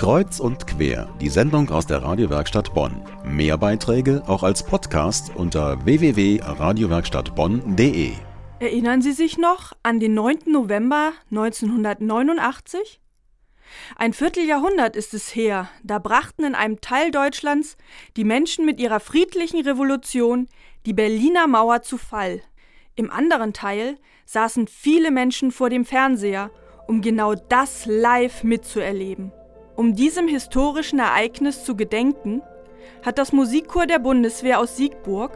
Kreuz und quer, die Sendung aus der Radiowerkstatt Bonn. Mehr Beiträge auch als Podcast unter www.radiowerkstattbonn.de. Erinnern Sie sich noch an den 9. November 1989? Ein Vierteljahrhundert ist es her, da brachten in einem Teil Deutschlands die Menschen mit ihrer friedlichen Revolution die Berliner Mauer zu Fall. Im anderen Teil saßen viele Menschen vor dem Fernseher, um genau das live mitzuerleben. Um diesem historischen Ereignis zu gedenken, hat das Musikchor der Bundeswehr aus Siegburg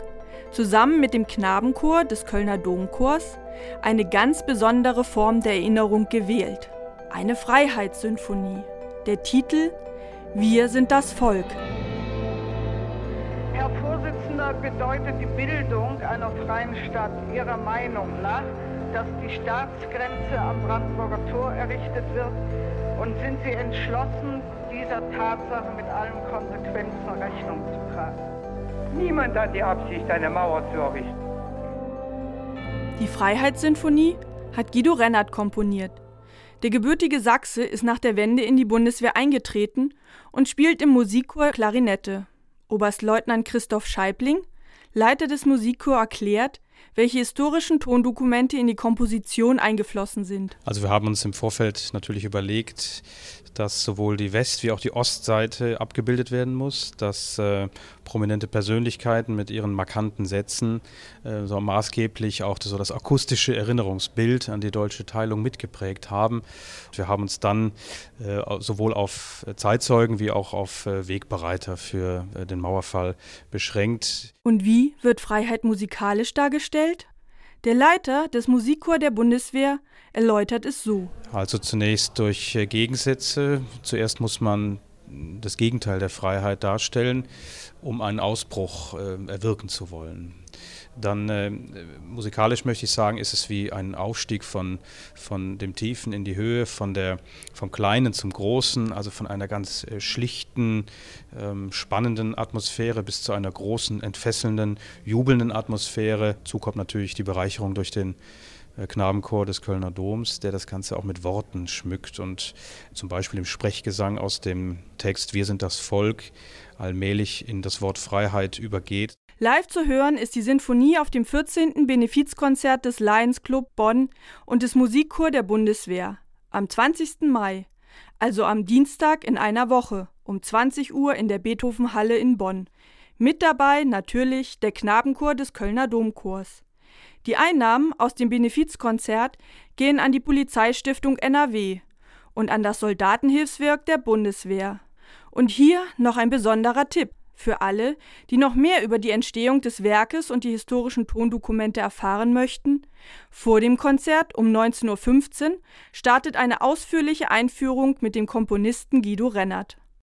zusammen mit dem Knabenchor des Kölner Domchors eine ganz besondere Form der Erinnerung gewählt. Eine Freiheitssymphonie. Der Titel Wir sind das Volk. Herr Vorsitzender, bedeutet die Bildung einer freien Stadt Ihrer Meinung nach, dass die Staatsgrenze am Brandenburger Tor errichtet wird? Und sind Sie entschlossen, dieser Tatsache mit allen Konsequenzen Rechnung zu tragen? Niemand hat die Absicht, eine Mauer zu errichten. Die Freiheitssinfonie hat Guido Rennert komponiert. Der gebürtige Sachse ist nach der Wende in die Bundeswehr eingetreten und spielt im Musikchor Klarinette. Oberstleutnant Christoph Scheibling, Leiter des Musikchors, erklärt, welche historischen Tondokumente in die Komposition eingeflossen sind. Also wir haben uns im Vorfeld natürlich überlegt, dass sowohl die West- wie auch die Ostseite abgebildet werden muss, dass äh, prominente Persönlichkeiten mit ihren markanten Sätzen äh, so maßgeblich auch das, so das akustische Erinnerungsbild an die deutsche Teilung mitgeprägt haben. Wir haben uns dann äh, sowohl auf Zeitzeugen wie auch auf äh, Wegbereiter für äh, den Mauerfall beschränkt. Und wie wird Freiheit musikalisch dargestellt? Der Leiter des Musikchors der Bundeswehr erläutert es so. Also zunächst durch äh, Gegensätze. Zuerst muss man das Gegenteil der Freiheit darstellen, um einen Ausbruch äh, erwirken zu wollen dann äh, musikalisch möchte ich sagen, ist es wie ein Aufstieg von, von dem Tiefen in die Höhe, von der, vom Kleinen zum Großen, also von einer ganz äh, schlichten, ähm, spannenden Atmosphäre bis zu einer großen, entfesselnden, jubelnden Atmosphäre. Dazu kommt natürlich die Bereicherung durch den Knabenchor des Kölner Doms, der das Ganze auch mit Worten schmückt und zum Beispiel im Sprechgesang aus dem Text Wir sind das Volk allmählich in das Wort Freiheit übergeht. Live zu hören ist die Sinfonie auf dem 14. Benefizkonzert des Lions Club Bonn und des Musikchor der Bundeswehr am 20. Mai, also am Dienstag in einer Woche um 20 Uhr in der Beethovenhalle in Bonn. Mit dabei natürlich der Knabenchor des Kölner Domchors. Die Einnahmen aus dem Benefizkonzert gehen an die Polizeistiftung NRW und an das Soldatenhilfswerk der Bundeswehr. Und hier noch ein besonderer Tipp. Für alle, die noch mehr über die Entstehung des Werkes und die historischen Tondokumente erfahren möchten, vor dem Konzert um 19.15 Uhr startet eine ausführliche Einführung mit dem Komponisten Guido Rennert